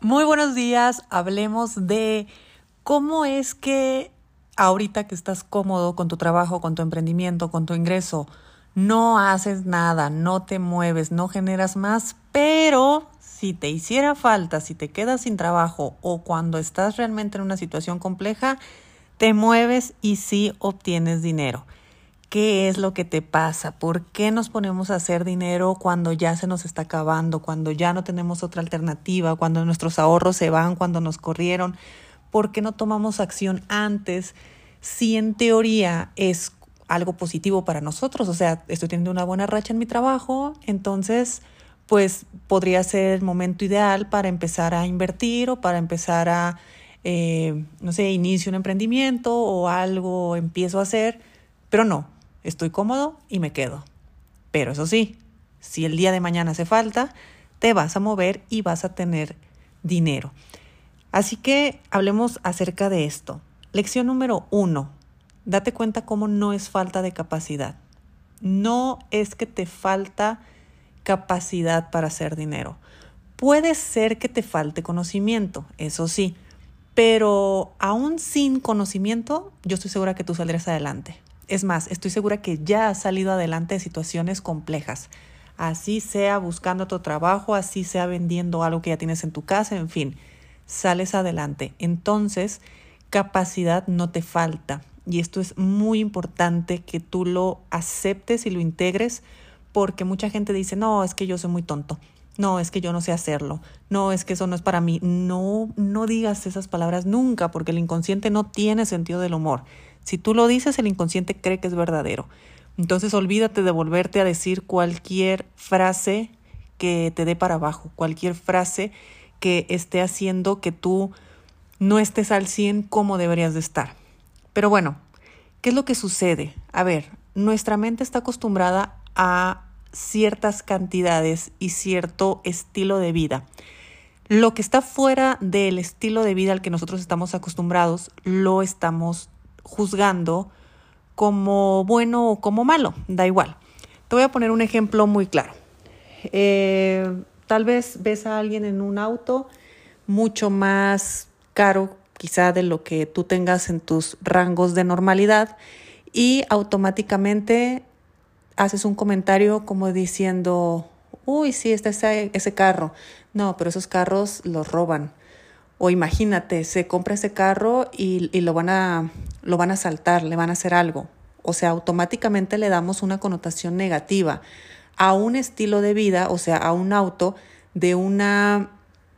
Muy buenos días, hablemos de cómo es que ahorita que estás cómodo con tu trabajo, con tu emprendimiento, con tu ingreso, no haces nada, no te mueves, no generas más, pero si te hiciera falta, si te quedas sin trabajo o cuando estás realmente en una situación compleja, te mueves y sí obtienes dinero. ¿Qué es lo que te pasa? ¿Por qué nos ponemos a hacer dinero cuando ya se nos está acabando, cuando ya no tenemos otra alternativa, cuando nuestros ahorros se van, cuando nos corrieron? ¿Por qué no tomamos acción antes si en teoría es algo positivo para nosotros? O sea, estoy teniendo una buena racha en mi trabajo, entonces pues podría ser el momento ideal para empezar a invertir o para empezar a, eh, no sé, inicio un emprendimiento o algo empiezo a hacer, pero no estoy cómodo y me quedo. Pero eso sí, si el día de mañana hace falta, te vas a mover y vas a tener dinero. Así que hablemos acerca de esto. Lección número uno. Date cuenta cómo no es falta de capacidad. No es que te falta capacidad para hacer dinero. Puede ser que te falte conocimiento, eso sí, pero aún sin conocimiento, yo estoy segura que tú saldrás adelante. Es más, estoy segura que ya has salido adelante de situaciones complejas. Así sea buscando tu trabajo, así sea vendiendo algo que ya tienes en tu casa, en fin, sales adelante. Entonces, capacidad no te falta. Y esto es muy importante que tú lo aceptes y lo integres porque mucha gente dice, no, es que yo soy muy tonto. No, es que yo no sé hacerlo. No, es que eso no es para mí. No, no digas esas palabras nunca porque el inconsciente no tiene sentido del humor. Si tú lo dices, el inconsciente cree que es verdadero. Entonces olvídate de volverte a decir cualquier frase que te dé para abajo, cualquier frase que esté haciendo que tú no estés al 100 como deberías de estar. Pero bueno, ¿qué es lo que sucede? A ver, nuestra mente está acostumbrada a ciertas cantidades y cierto estilo de vida. Lo que está fuera del estilo de vida al que nosotros estamos acostumbrados, lo estamos juzgando como bueno o como malo, da igual. Te voy a poner un ejemplo muy claro. Eh, tal vez ves a alguien en un auto mucho más caro quizá de lo que tú tengas en tus rangos de normalidad y automáticamente haces un comentario como diciendo, uy, sí, está ese, ese carro. No, pero esos carros los roban. O imagínate, se compra ese carro y, y, lo, van a, lo van a saltar, le van a hacer algo. O sea, automáticamente le damos una connotación negativa a un estilo de vida, o sea, a un auto de, una,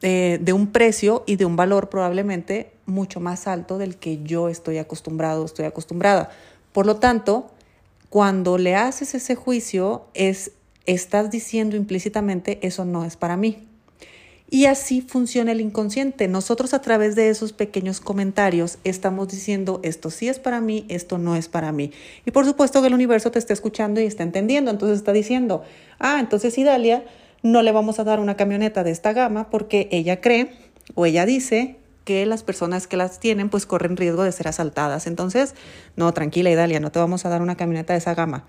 eh, de un precio y de un valor probablemente mucho más alto del que yo estoy acostumbrado, estoy acostumbrada. Por lo tanto, cuando le haces ese juicio, es, estás diciendo implícitamente, eso no es para mí. Y así funciona el inconsciente. Nosotros a través de esos pequeños comentarios estamos diciendo esto sí es para mí, esto no es para mí. Y por supuesto que el universo te está escuchando y está entendiendo. Entonces está diciendo, ah, entonces Idalia no le vamos a dar una camioneta de esta gama porque ella cree o ella dice que las personas que las tienen pues corren riesgo de ser asaltadas. Entonces, no, tranquila Idalia, no te vamos a dar una camioneta de esa gama.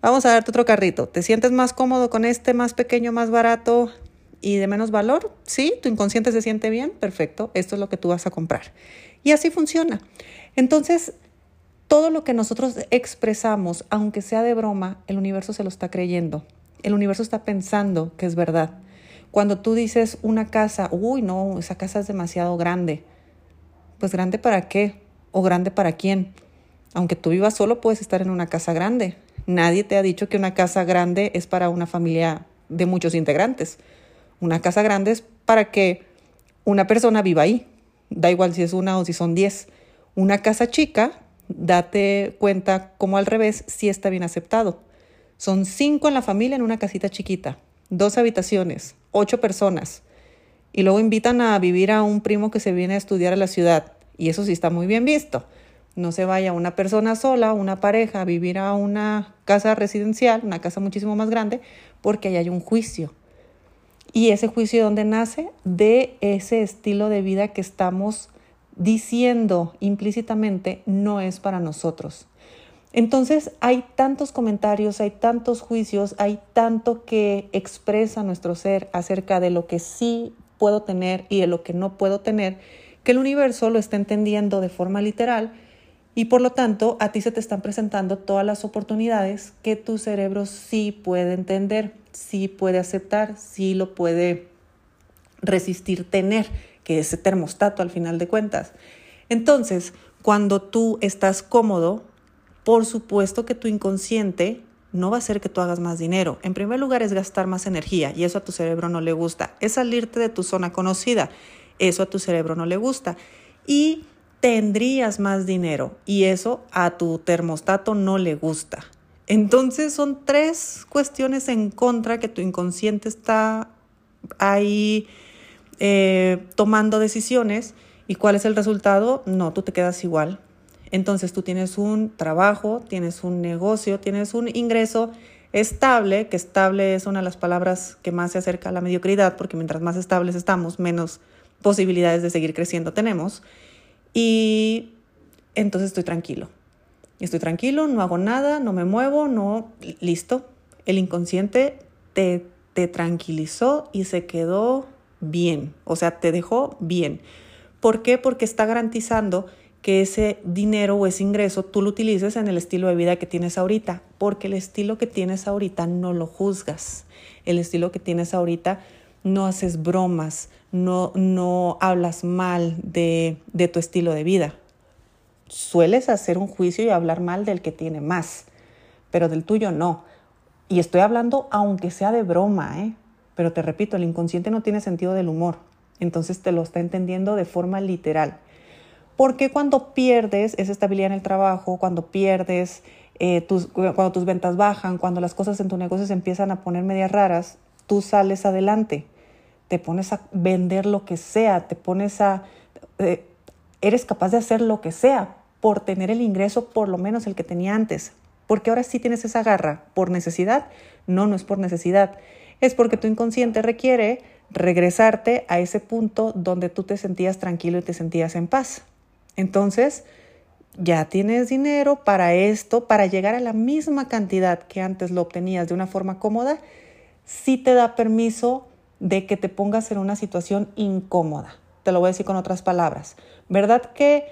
Vamos a darte otro carrito. ¿Te sientes más cómodo con este más pequeño, más barato? Y de menos valor, sí, tu inconsciente se siente bien, perfecto, esto es lo que tú vas a comprar. Y así funciona. Entonces, todo lo que nosotros expresamos, aunque sea de broma, el universo se lo está creyendo. El universo está pensando que es verdad. Cuando tú dices una casa, uy, no, esa casa es demasiado grande. Pues grande para qué? ¿O grande para quién? Aunque tú vivas solo, puedes estar en una casa grande. Nadie te ha dicho que una casa grande es para una familia de muchos integrantes. Una casa grande es para que una persona viva ahí. Da igual si es una o si son diez. Una casa chica, date cuenta como al revés, si está bien aceptado. Son cinco en la familia en una casita chiquita, dos habitaciones, ocho personas. Y luego invitan a vivir a un primo que se viene a estudiar a la ciudad. Y eso sí está muy bien visto. No se vaya una persona sola, una pareja, a vivir a una casa residencial, una casa muchísimo más grande, porque ahí hay un juicio. Y ese juicio de dónde nace? De ese estilo de vida que estamos diciendo implícitamente no es para nosotros. Entonces hay tantos comentarios, hay tantos juicios, hay tanto que expresa nuestro ser acerca de lo que sí puedo tener y de lo que no puedo tener, que el universo lo está entendiendo de forma literal y por lo tanto a ti se te están presentando todas las oportunidades que tu cerebro sí puede entender, sí puede aceptar, sí lo puede resistir tener, que ese termostato al final de cuentas. Entonces, cuando tú estás cómodo, por supuesto que tu inconsciente no va a hacer que tú hagas más dinero. En primer lugar es gastar más energía y eso a tu cerebro no le gusta. Es salirte de tu zona conocida. Eso a tu cerebro no le gusta. Y tendrías más dinero y eso a tu termostato no le gusta. Entonces son tres cuestiones en contra que tu inconsciente está ahí eh, tomando decisiones y cuál es el resultado, no, tú te quedas igual. Entonces tú tienes un trabajo, tienes un negocio, tienes un ingreso estable, que estable es una de las palabras que más se acerca a la mediocridad, porque mientras más estables estamos, menos posibilidades de seguir creciendo tenemos. Y entonces estoy tranquilo. Estoy tranquilo, no hago nada, no me muevo, no, listo. El inconsciente te, te tranquilizó y se quedó bien, o sea, te dejó bien. ¿Por qué? Porque está garantizando que ese dinero o ese ingreso tú lo utilices en el estilo de vida que tienes ahorita, porque el estilo que tienes ahorita no lo juzgas. El estilo que tienes ahorita no haces bromas, no, no hablas mal de, de tu estilo de vida. Sueles hacer un juicio y hablar mal del que tiene más, pero del tuyo no. Y estoy hablando aunque sea de broma, ¿eh? pero te repito, el inconsciente no tiene sentido del humor, entonces te lo está entendiendo de forma literal. Porque cuando pierdes esa estabilidad en el trabajo, cuando pierdes, eh, tus, cuando tus ventas bajan, cuando las cosas en tu negocio se empiezan a poner medias raras, tú sales adelante, te pones a vender lo que sea, te pones a... Eh, eres capaz de hacer lo que sea por tener el ingreso por lo menos el que tenía antes. Porque ahora sí tienes esa garra. ¿Por necesidad? No, no es por necesidad. Es porque tu inconsciente requiere regresarte a ese punto donde tú te sentías tranquilo y te sentías en paz. Entonces, ya tienes dinero para esto, para llegar a la misma cantidad que antes lo obtenías de una forma cómoda, sí te da permiso de que te pongas en una situación incómoda. Te lo voy a decir con otras palabras. ¿Verdad que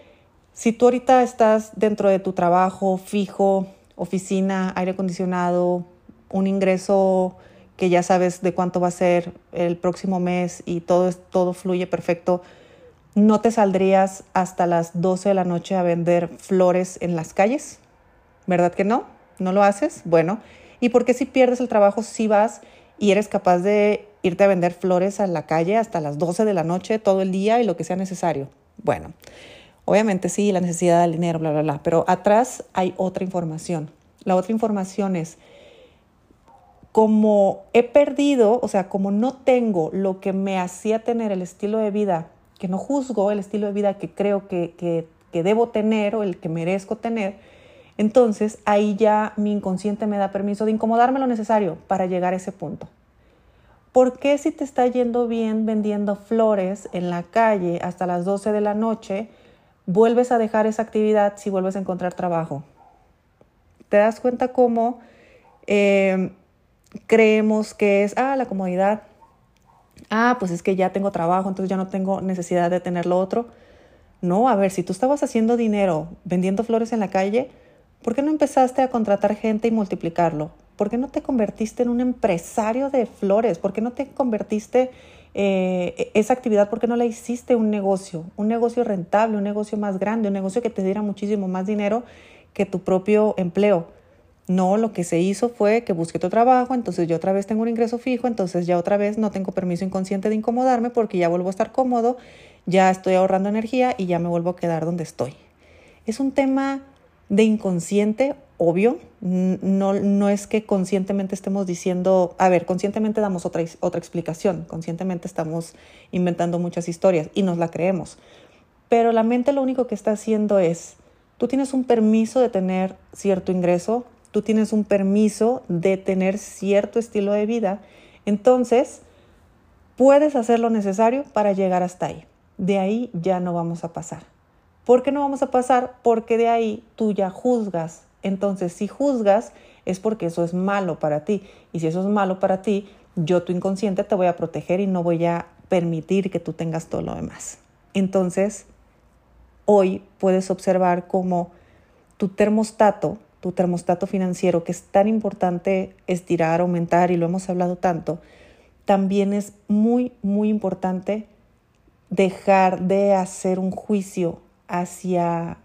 si tú ahorita estás dentro de tu trabajo fijo, oficina, aire acondicionado, un ingreso que ya sabes de cuánto va a ser el próximo mes y todo, todo fluye perfecto, no te saldrías hasta las 12 de la noche a vender flores en las calles? ¿Verdad que no? ¿No lo haces? Bueno, ¿y por qué si pierdes el trabajo si vas y eres capaz de irte a vender flores a la calle hasta las 12 de la noche, todo el día y lo que sea necesario? Bueno, obviamente sí, la necesidad del dinero, bla, bla, bla, pero atrás hay otra información. La otra información es, como he perdido, o sea, como no tengo lo que me hacía tener el estilo de vida, que no juzgo el estilo de vida que creo que, que, que debo tener o el que merezco tener, entonces ahí ya mi inconsciente me da permiso de incomodarme lo necesario para llegar a ese punto. ¿Por qué si te está yendo bien vendiendo flores en la calle hasta las 12 de la noche, vuelves a dejar esa actividad si vuelves a encontrar trabajo? ¿Te das cuenta cómo eh, creemos que es, ah, la comodidad? Ah, pues es que ya tengo trabajo, entonces ya no tengo necesidad de tener lo otro. No, a ver, si tú estabas haciendo dinero vendiendo flores en la calle, ¿Por qué no empezaste a contratar gente y multiplicarlo? ¿Por qué no te convertiste en un empresario de flores? ¿Por qué no te convertiste eh, esa actividad? ¿Por qué no la hiciste un negocio? Un negocio rentable, un negocio más grande, un negocio que te diera muchísimo más dinero que tu propio empleo. No, lo que se hizo fue que busqué tu trabajo, entonces yo otra vez tengo un ingreso fijo, entonces ya otra vez no tengo permiso inconsciente de incomodarme porque ya vuelvo a estar cómodo, ya estoy ahorrando energía y ya me vuelvo a quedar donde estoy. Es un tema de inconsciente, obvio, no, no es que conscientemente estemos diciendo, a ver, conscientemente damos otra, otra explicación, conscientemente estamos inventando muchas historias y nos la creemos, pero la mente lo único que está haciendo es, tú tienes un permiso de tener cierto ingreso, tú tienes un permiso de tener cierto estilo de vida, entonces puedes hacer lo necesario para llegar hasta ahí. De ahí ya no vamos a pasar. ¿Por qué no vamos a pasar? Porque de ahí tú ya juzgas. Entonces, si juzgas, es porque eso es malo para ti. Y si eso es malo para ti, yo, tu inconsciente, te voy a proteger y no voy a permitir que tú tengas todo lo demás. Entonces, hoy puedes observar cómo tu termostato, tu termostato financiero, que es tan importante estirar, aumentar, y lo hemos hablado tanto, también es muy, muy importante dejar de hacer un juicio hacia,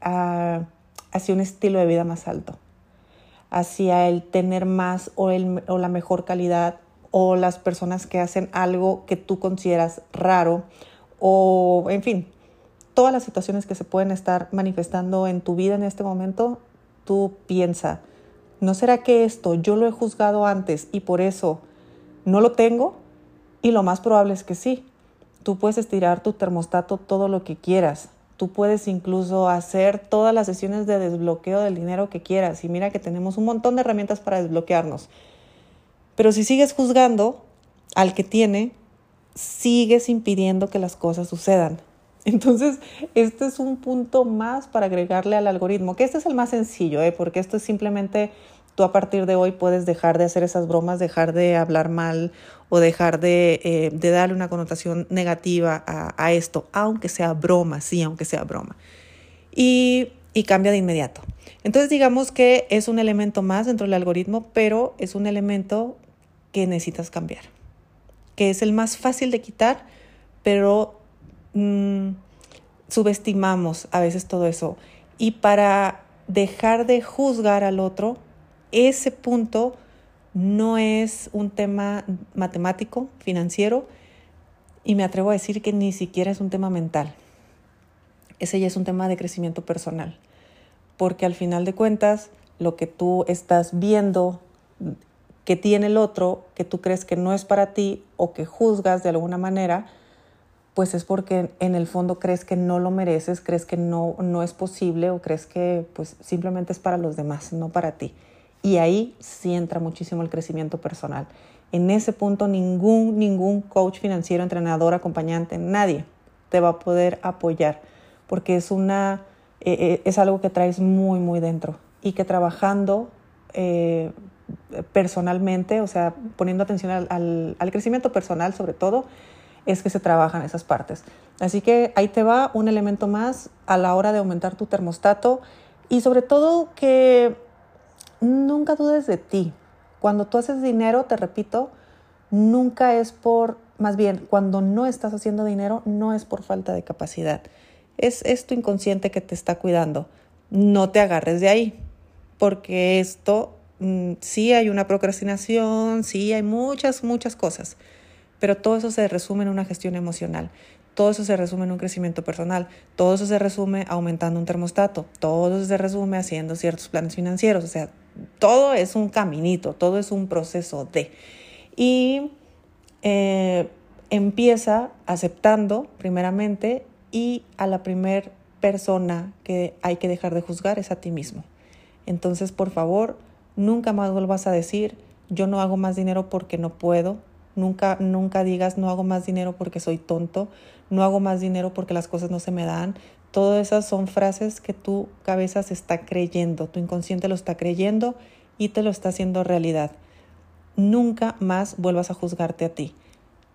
hacia un estilo de vida más alto, hacia el tener más o, el, o la mejor calidad o las personas que hacen algo que tú consideras raro o, en fin, todas las situaciones que se pueden estar manifestando en tu vida en este momento, tú piensa, ¿no será que esto yo lo he juzgado antes y por eso no lo tengo? Y lo más probable es que sí. Tú puedes estirar tu termostato todo lo que quieras. Tú puedes incluso hacer todas las sesiones de desbloqueo del dinero que quieras. Y mira que tenemos un montón de herramientas para desbloquearnos. Pero si sigues juzgando al que tiene, sigues impidiendo que las cosas sucedan. Entonces, este es un punto más para agregarle al algoritmo, que este es el más sencillo, ¿eh? porque esto es simplemente tú a partir de hoy puedes dejar de hacer esas bromas, dejar de hablar mal o dejar de, eh, darle una connotación negativa a, esto, aunque sea broma, sí, aunque sea broma. Y, cambia de inmediato. Entonces digamos que es un elemento más dentro del algoritmo, pero es un elemento que necesitas cambiar, que es el más fácil de quitar, pero mmm, subestimamos a veces todo eso. Y para dejar de juzgar al otro, ese punto no es un tema matemático, financiero, y me atrevo a decir que ni siquiera es un tema mental. Ese ya es un tema de crecimiento personal, porque al final de cuentas, lo que tú estás viendo que tiene el otro, que tú crees que no es para ti o que juzgas de alguna manera, pues es porque en el fondo crees que no lo mereces, crees que no, no es posible o crees que pues simplemente es para los demás, no para ti. Y ahí sí entra muchísimo el crecimiento personal. En ese punto ningún, ningún coach financiero, entrenador, acompañante, nadie te va a poder apoyar porque es, una, eh, eh, es algo que traes muy, muy dentro y que trabajando eh, personalmente, o sea, poniendo atención al, al, crecimiento personal sobre todo, es que se trabajan esas partes. Así que ahí te va un elemento más a la hora de aumentar tu termostato y sobre todo que nunca dudes de ti. Cuando tú haces dinero, te repito, nunca es por, más bien, cuando no estás haciendo dinero, no es por falta de capacidad. Es, es tu inconsciente que te está cuidando. No te agarres de ahí, porque esto Mm, sí hay una procrastinación, sí hay muchas, muchas cosas, pero todo eso se resume en una gestión emocional. Todo eso se resume en un crecimiento personal, todo eso se resume aumentando un termostato, todo eso se resume haciendo ciertos planes financieros, o sea, todo es un caminito, todo es un proceso de. Y eh, empieza aceptando primeramente y a la primer persona que hay que dejar de juzgar es a ti mismo. Entonces, por favor, Nunca más vuelvas a decir, yo no hago más dinero porque no puedo. Nunca, nunca digas, no hago más dinero porque soy tonto. No hago más dinero porque las cosas no se me dan. Todas esas son frases que tu cabeza se está creyendo, tu inconsciente lo está creyendo y te lo está haciendo realidad. Nunca más vuelvas a juzgarte a ti.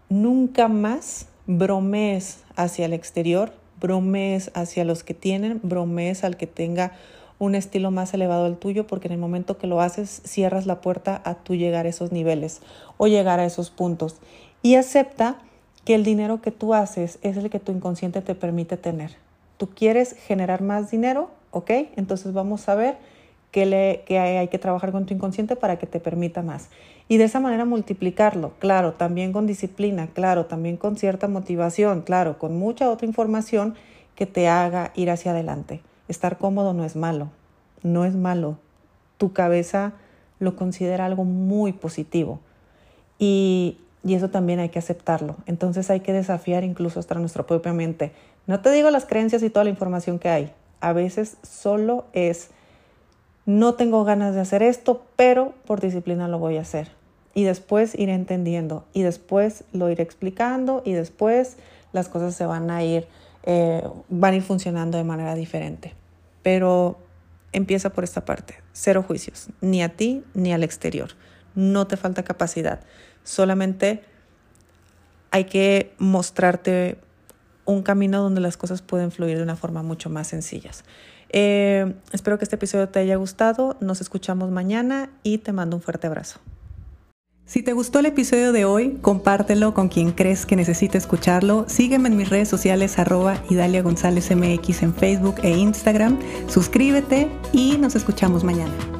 Nunca más bromees hacia el exterior, bromees hacia los que tienen, bromees al que tenga un estilo más elevado al tuyo, porque en el momento que lo haces cierras la puerta a tú llegar a esos niveles o llegar a esos puntos. Y acepta que el dinero que tú haces es el que tu inconsciente te permite tener. Tú quieres generar más dinero, ¿ok? Entonces vamos a ver qué, le, hay, hay que trabajar con tu inconsciente para que te permita más. Y de esa manera multiplicarlo, claro, también con disciplina, claro, también con cierta motivación, claro, con mucha otra información que te haga ir hacia adelante. Estar cómodo no es malo, no es malo. Tu cabeza lo considera algo muy positivo y, y eso también hay que aceptarlo. Entonces hay que desafiar incluso hasta nuestra propia mente. No te digo las creencias y toda la información que hay. A veces solo es, no tengo ganas de hacer esto, pero por disciplina lo voy a hacer. Y después iré entendiendo y después lo iré explicando y después las cosas se van a ir eh, van a ir funcionando de manera diferente. Pero empieza por esta parte, cero juicios, ni a ti ni al exterior. No te falta capacidad, solamente hay que mostrarte un camino donde las cosas pueden fluir de una forma mucho más sencillas. Eh, espero que este episodio te haya gustado. Nos escuchamos mañana y te mando un fuerte abrazo. Si te gustó el episodio de hoy, compártelo con quien crees que necesite escucharlo. Sígueme en mis redes sociales arroba Idalia González MX en Facebook e Instagram. Suscríbete y nos escuchamos mañana.